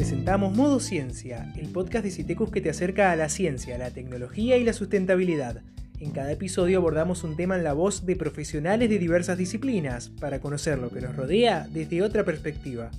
presentamos Modo Ciencia, el podcast de Citecus que te acerca a la ciencia, la tecnología y la sustentabilidad. En cada episodio abordamos un tema en la voz de profesionales de diversas disciplinas para conocer lo que nos rodea desde otra perspectiva.